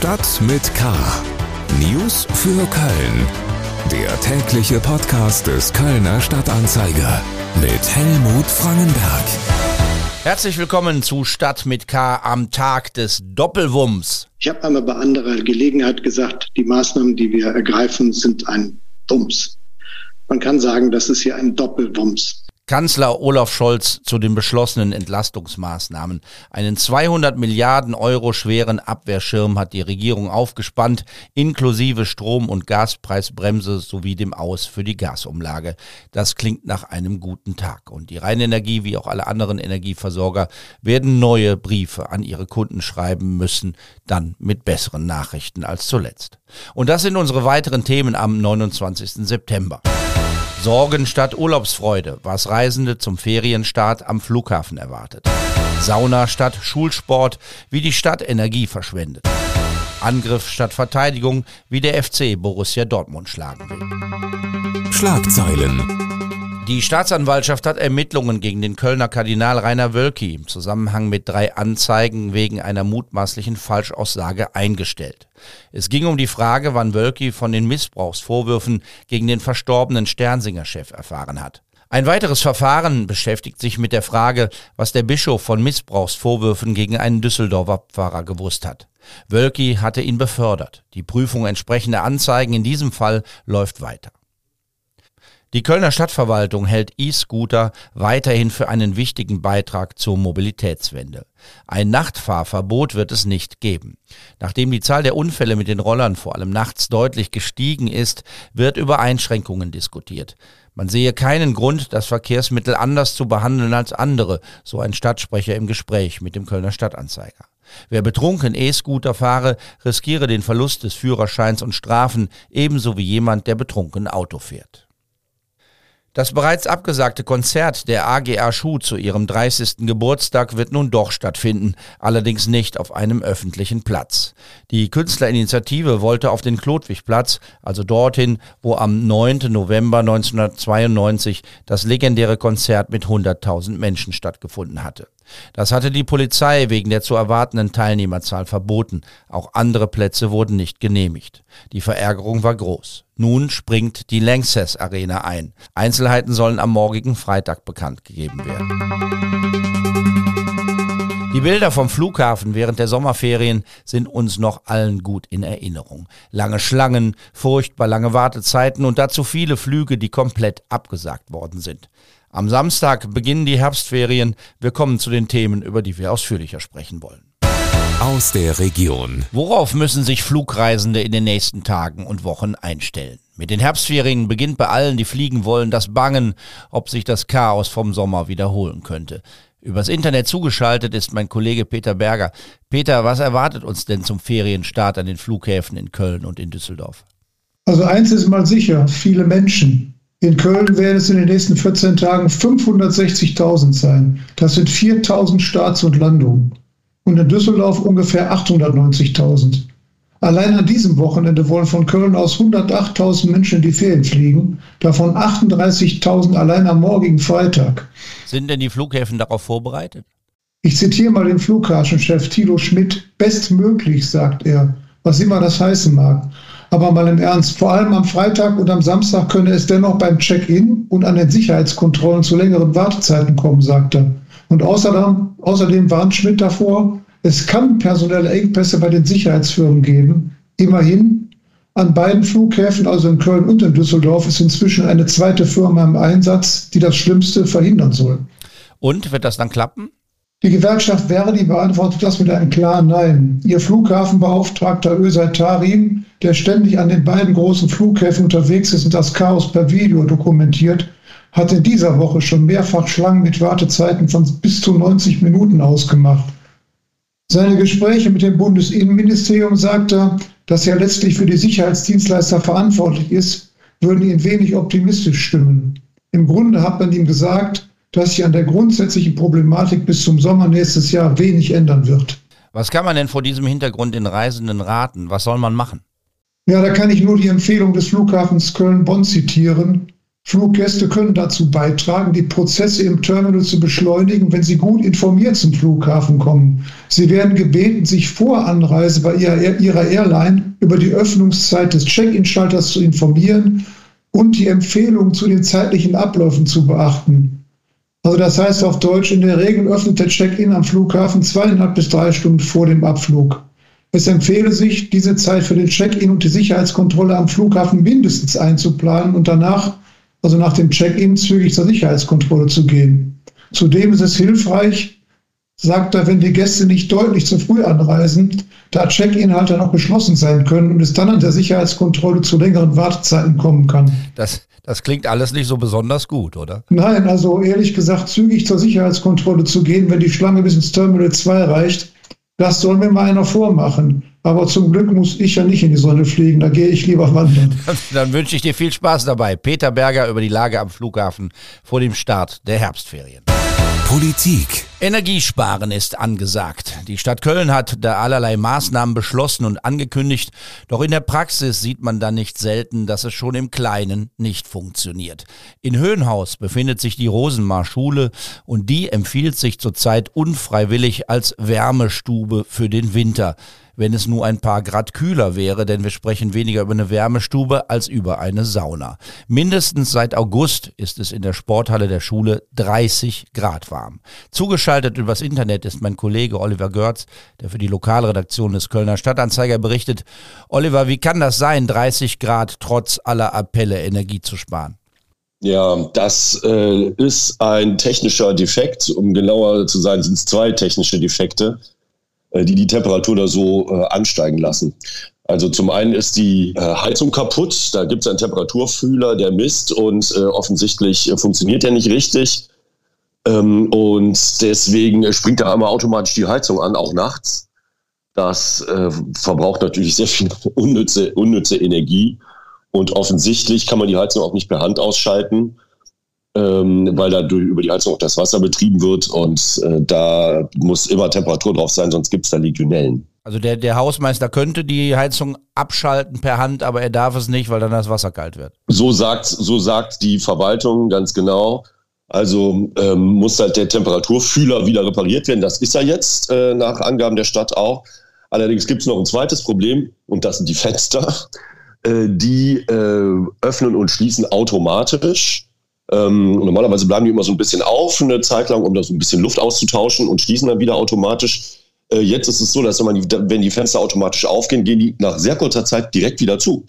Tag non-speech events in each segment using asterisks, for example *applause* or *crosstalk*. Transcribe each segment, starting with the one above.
Stadt mit K. News für Köln. Der tägliche Podcast des Kölner Stadtanzeiger mit Helmut Frangenberg. Herzlich willkommen zu Stadt mit K am Tag des Doppelwumms. Ich habe einmal bei anderer Gelegenheit gesagt, die Maßnahmen, die wir ergreifen, sind ein Wumms. Man kann sagen, das ist hier ein Doppelwumms. Kanzler Olaf Scholz zu den beschlossenen Entlastungsmaßnahmen. Einen 200 Milliarden Euro schweren Abwehrschirm hat die Regierung aufgespannt, inklusive Strom- und Gaspreisbremse sowie dem Aus für die Gasumlage. Das klingt nach einem guten Tag. Und die Rheinenergie wie auch alle anderen Energieversorger werden neue Briefe an ihre Kunden schreiben müssen, dann mit besseren Nachrichten als zuletzt. Und das sind unsere weiteren Themen am 29. September. Sorgen statt Urlaubsfreude, was Reisende zum Ferienstart am Flughafen erwartet. Sauna statt Schulsport, wie die Stadt Energie verschwendet. Angriff statt Verteidigung, wie der FC Borussia Dortmund schlagen will. Schlagzeilen. Die Staatsanwaltschaft hat Ermittlungen gegen den Kölner Kardinal Rainer Wölki im Zusammenhang mit drei Anzeigen wegen einer mutmaßlichen Falschaussage eingestellt. Es ging um die Frage, wann Wölki von den Missbrauchsvorwürfen gegen den verstorbenen Sternsinger-Chef erfahren hat. Ein weiteres Verfahren beschäftigt sich mit der Frage, was der Bischof von Missbrauchsvorwürfen gegen einen Düsseldorfer Pfarrer gewusst hat. Wölki hatte ihn befördert. Die Prüfung entsprechender Anzeigen in diesem Fall läuft weiter. Die Kölner Stadtverwaltung hält E-Scooter weiterhin für einen wichtigen Beitrag zur Mobilitätswende. Ein Nachtfahrverbot wird es nicht geben. Nachdem die Zahl der Unfälle mit den Rollern vor allem nachts deutlich gestiegen ist, wird über Einschränkungen diskutiert. Man sehe keinen Grund, das Verkehrsmittel anders zu behandeln als andere, so ein Stadtsprecher im Gespräch mit dem Kölner Stadtanzeiger. Wer betrunken E-Scooter fahre, riskiere den Verlust des Führerscheins und Strafen, ebenso wie jemand, der betrunken Auto fährt. Das bereits abgesagte Konzert der AGA Schuh zu ihrem 30. Geburtstag wird nun doch stattfinden, allerdings nicht auf einem öffentlichen Platz. Die Künstlerinitiative wollte auf den Klodwigplatz, also dorthin, wo am 9. November 1992 das legendäre Konzert mit 100.000 Menschen stattgefunden hatte. Das hatte die Polizei wegen der zu erwartenden Teilnehmerzahl verboten. Auch andere Plätze wurden nicht genehmigt. Die Verärgerung war groß. Nun springt die Lanxess Arena ein. Einzelheiten sollen am morgigen Freitag bekannt gegeben werden. Die Bilder vom Flughafen während der Sommerferien sind uns noch allen gut in Erinnerung. Lange Schlangen, furchtbar lange Wartezeiten und dazu viele Flüge, die komplett abgesagt worden sind. Am Samstag beginnen die Herbstferien. Wir kommen zu den Themen, über die wir ausführlicher sprechen wollen. Aus der Region. Worauf müssen sich Flugreisende in den nächsten Tagen und Wochen einstellen? Mit den Herbstferien beginnt bei allen, die fliegen wollen, das Bangen, ob sich das Chaos vom Sommer wiederholen könnte. Übers Internet zugeschaltet ist mein Kollege Peter Berger. Peter, was erwartet uns denn zum Ferienstart an den Flughäfen in Köln und in Düsseldorf? Also eins ist mal sicher, viele Menschen. In Köln werden es in den nächsten 14 Tagen 560.000 sein. Das sind 4.000 Starts und Landungen. Und in Düsseldorf ungefähr 890.000. Allein an diesem Wochenende wollen von Köln aus 108.000 Menschen in die Ferien fliegen, davon 38.000 allein am morgigen Freitag. Sind denn die Flughäfen darauf vorbereitet? Ich zitiere mal den Flughafenchef Thilo Schmidt. Bestmöglich, sagt er, was immer das heißen mag. Aber mal im Ernst, vor allem am Freitag und am Samstag könne es dennoch beim Check-in und an den Sicherheitskontrollen zu längeren Wartezeiten kommen, sagt er. Und außerdem, außerdem warnt Schmidt davor, es kann personelle Engpässe bei den Sicherheitsfirmen geben. Immerhin, an beiden Flughäfen, also in Köln und in Düsseldorf, ist inzwischen eine zweite Firma im Einsatz, die das Schlimmste verhindern soll. Und wird das dann klappen? Die Gewerkschaft Verdi beantwortet das mit einem klaren Nein. Ihr Flughafenbeauftragter Özay Tarim, der ständig an den beiden großen Flughäfen unterwegs ist und das Chaos per Video dokumentiert, hat in dieser Woche schon mehrfach Schlangen mit Wartezeiten von bis zu 90 Minuten ausgemacht. Seine Gespräche mit dem Bundesinnenministerium sagt er, das ja letztlich für die Sicherheitsdienstleister verantwortlich ist, würden ihn wenig optimistisch stimmen. Im Grunde hat man ihm gesagt, dass sich an der grundsätzlichen Problematik bis zum Sommer nächstes Jahr wenig ändern wird. Was kann man denn vor diesem Hintergrund den Reisenden raten? Was soll man machen? Ja, da kann ich nur die Empfehlung des Flughafens Köln-Bonn zitieren. Fluggäste können dazu beitragen, die Prozesse im Terminal zu beschleunigen, wenn sie gut informiert zum Flughafen kommen. Sie werden gebeten, sich vor Anreise bei ihrer Airline über die Öffnungszeit des Check-in-Schalters zu informieren und die Empfehlungen zu den zeitlichen Abläufen zu beachten. Also das heißt auf Deutsch, in der Regel öffnet der Check-in am Flughafen zweieinhalb bis drei Stunden vor dem Abflug. Es empfehle sich, diese Zeit für den Check-in und die Sicherheitskontrolle am Flughafen mindestens einzuplanen und danach also nach dem Check-in zügig zur Sicherheitskontrolle zu gehen. Zudem ist es hilfreich, sagt er, wenn die Gäste nicht deutlich zu früh anreisen, da Check-Inhalte noch geschlossen sein können und es dann an der Sicherheitskontrolle zu längeren Wartezeiten kommen kann. Das, das klingt alles nicht so besonders gut, oder? Nein, also ehrlich gesagt, zügig zur Sicherheitskontrolle zu gehen, wenn die Schlange bis ins Terminal 2 reicht, das soll mir mal einer vormachen. Aber zum Glück muss ich ja nicht in die Sonne fliegen, da gehe ich lieber wandern. *laughs* Dann wünsche ich dir viel Spaß dabei. Peter Berger über die Lage am Flughafen vor dem Start der Herbstferien. Politik. Energiesparen ist angesagt. Die Stadt Köln hat da allerlei Maßnahmen beschlossen und angekündigt, doch in der Praxis sieht man dann nicht selten, dass es schon im Kleinen nicht funktioniert. In Höhenhaus befindet sich die Rosenmar Schule und die empfiehlt sich zurzeit unfreiwillig als Wärmestube für den Winter wenn es nur ein paar Grad kühler wäre, denn wir sprechen weniger über eine Wärmestube als über eine Sauna. Mindestens seit August ist es in der Sporthalle der Schule 30 Grad warm. Zugeschaltet übers Internet ist mein Kollege Oliver Görz, der für die Lokalredaktion des Kölner Stadtanzeiger berichtet. Oliver, wie kann das sein, 30 Grad trotz aller Appelle Energie zu sparen? Ja, das äh, ist ein technischer Defekt. Um genauer zu sein, sind es zwei technische Defekte. Äh, die die Temperatur da so äh, ansteigen lassen. Also zum einen ist die äh, Heizung kaputt, da gibt es einen Temperaturfühler, der misst und äh, offensichtlich äh, funktioniert der nicht richtig. Ähm, und deswegen springt da einmal automatisch die Heizung an, auch nachts. Das verbraucht natürlich sehr viel *laughs* unnütze, unnütze Energie. Und offensichtlich kann man die Heizung auch nicht per Hand ausschalten ähm, weil da über die Heizung auch das Wasser betrieben wird und äh, da muss immer Temperatur drauf sein, sonst gibt es da Legionellen. Also der, der Hausmeister könnte die Heizung abschalten per Hand, aber er darf es nicht, weil dann das Wasser kalt wird. So sagt, so sagt die Verwaltung ganz genau. Also ähm, muss halt der Temperaturfühler wieder repariert werden. Das ist er jetzt äh, nach Angaben der Stadt auch. Allerdings gibt es noch ein zweites Problem und das sind die Fenster. Äh, die äh, öffnen und schließen automatisch. Ähm, normalerweise bleiben die immer so ein bisschen auf eine Zeit lang, um da so ein bisschen Luft auszutauschen und schließen dann wieder automatisch. Äh, jetzt ist es so, dass wenn, man die, wenn die Fenster automatisch aufgehen, gehen die nach sehr kurzer Zeit direkt wieder zu.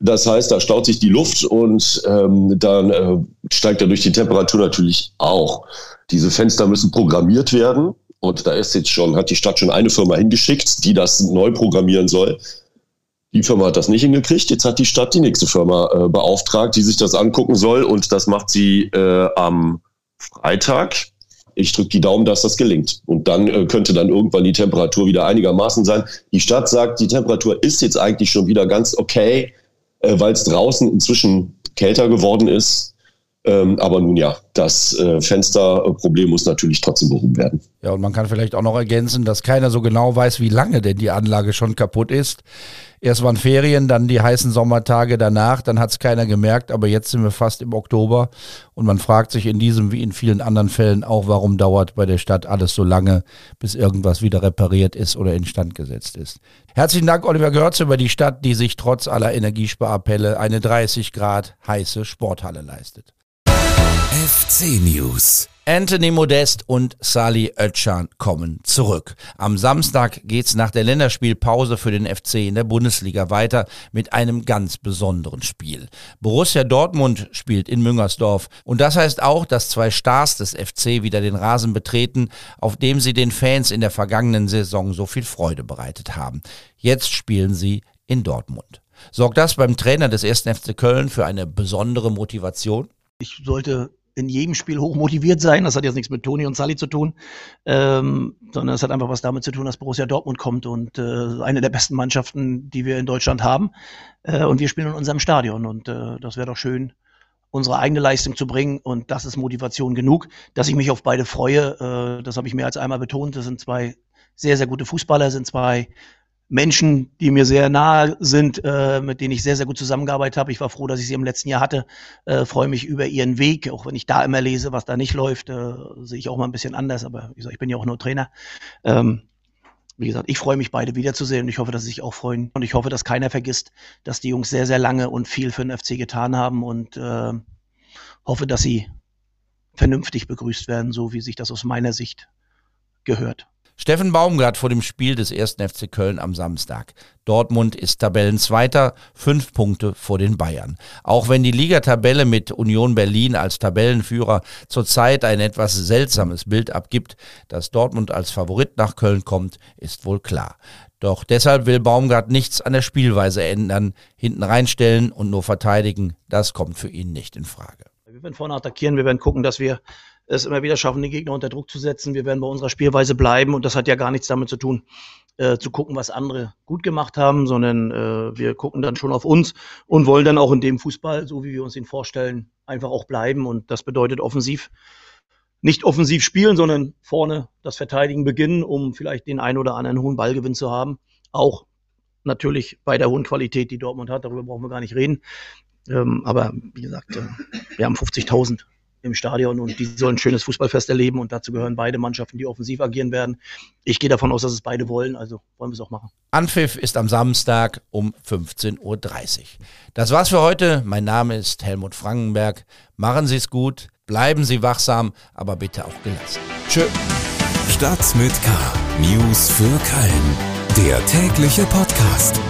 Das heißt, da staut sich die Luft und ähm, dann äh, steigt dadurch die Temperatur natürlich auch. Diese Fenster müssen programmiert werden und da ist jetzt schon, hat die Stadt schon eine Firma hingeschickt, die das neu programmieren soll. Die Firma hat das nicht hingekriegt. Jetzt hat die Stadt die nächste Firma äh, beauftragt, die sich das angucken soll. Und das macht sie äh, am Freitag. Ich drücke die Daumen, dass das gelingt. Und dann äh, könnte dann irgendwann die Temperatur wieder einigermaßen sein. Die Stadt sagt, die Temperatur ist jetzt eigentlich schon wieder ganz okay, äh, weil es draußen inzwischen kälter geworden ist. Ähm, aber nun ja, das äh, Fensterproblem muss natürlich trotzdem behoben werden. Ja, und man kann vielleicht auch noch ergänzen, dass keiner so genau weiß, wie lange denn die Anlage schon kaputt ist. Erst waren Ferien, dann die heißen Sommertage danach, dann hat es keiner gemerkt, aber jetzt sind wir fast im Oktober und man fragt sich in diesem wie in vielen anderen Fällen auch, warum dauert bei der Stadt alles so lange, bis irgendwas wieder repariert ist oder instand gesetzt ist. Herzlichen Dank, Oliver Görz, über die Stadt, die sich trotz aller Energiesparappelle eine 30 Grad heiße Sporthalle leistet. FC News. Anthony Modest und Sali Özcan kommen zurück. Am Samstag geht's nach der Länderspielpause für den FC in der Bundesliga weiter mit einem ganz besonderen Spiel. Borussia Dortmund spielt in Müngersdorf und das heißt auch, dass zwei Stars des FC wieder den Rasen betreten, auf dem sie den Fans in der vergangenen Saison so viel Freude bereitet haben. Jetzt spielen sie in Dortmund. Sorgt das beim Trainer des 1. FC Köln für eine besondere Motivation? Ich sollte in jedem Spiel hoch motiviert sein. Das hat jetzt nichts mit Toni und Sally zu tun, ähm, sondern es hat einfach was damit zu tun, dass Borussia Dortmund kommt und äh, eine der besten Mannschaften, die wir in Deutschland haben. Äh, und wir spielen in unserem Stadion und äh, das wäre doch schön, unsere eigene Leistung zu bringen und das ist Motivation genug, dass ich mich auf beide freue. Äh, das habe ich mehr als einmal betont. Das sind zwei sehr, sehr gute Fußballer, sind zwei Menschen, die mir sehr nahe sind, äh, mit denen ich sehr, sehr gut zusammengearbeitet habe. Ich war froh, dass ich sie im letzten Jahr hatte. Äh, freue mich über ihren Weg, auch wenn ich da immer lese, was da nicht läuft, äh, sehe ich auch mal ein bisschen anders. Aber wie gesagt, ich bin ja auch nur Trainer. Ähm, wie gesagt, ich freue mich beide wiederzusehen und ich hoffe, dass sie sich auch freuen. Und ich hoffe, dass keiner vergisst, dass die Jungs sehr, sehr lange und viel für den FC getan haben und äh, hoffe, dass sie vernünftig begrüßt werden, so wie sich das aus meiner Sicht gehört. Steffen Baumgart vor dem Spiel des 1. FC Köln am Samstag. Dortmund ist Tabellenzweiter, fünf Punkte vor den Bayern. Auch wenn die Ligatabelle mit Union Berlin als Tabellenführer zurzeit ein etwas seltsames Bild abgibt, dass Dortmund als Favorit nach Köln kommt, ist wohl klar. Doch deshalb will Baumgart nichts an der Spielweise ändern, hinten reinstellen und nur verteidigen, das kommt für ihn nicht in Frage. Wir werden vorne attackieren, wir werden gucken, dass wir es immer wieder schaffen, den Gegner unter Druck zu setzen. Wir werden bei unserer Spielweise bleiben und das hat ja gar nichts damit zu tun, äh, zu gucken, was andere gut gemacht haben, sondern äh, wir gucken dann schon auf uns und wollen dann auch in dem Fußball, so wie wir uns ihn vorstellen, einfach auch bleiben und das bedeutet offensiv nicht offensiv spielen, sondern vorne das Verteidigen beginnen, um vielleicht den einen oder anderen hohen Ballgewinn zu haben. Auch natürlich bei der hohen Qualität, die Dortmund hat, darüber brauchen wir gar nicht reden. Ähm, aber wie gesagt, äh, wir haben 50.000 im Stadion und die sollen ein schönes Fußballfest erleben und dazu gehören beide Mannschaften, die offensiv agieren werden. Ich gehe davon aus, dass es beide wollen, also wollen wir es auch machen. Anpfiff ist am Samstag um 15.30 Uhr. Das war's für heute. Mein Name ist Helmut Frankenberg. Machen Sie es gut, bleiben Sie wachsam, aber bitte auch gelassen. Tschö. Stadt mit K. News für Köln. Der tägliche Podcast.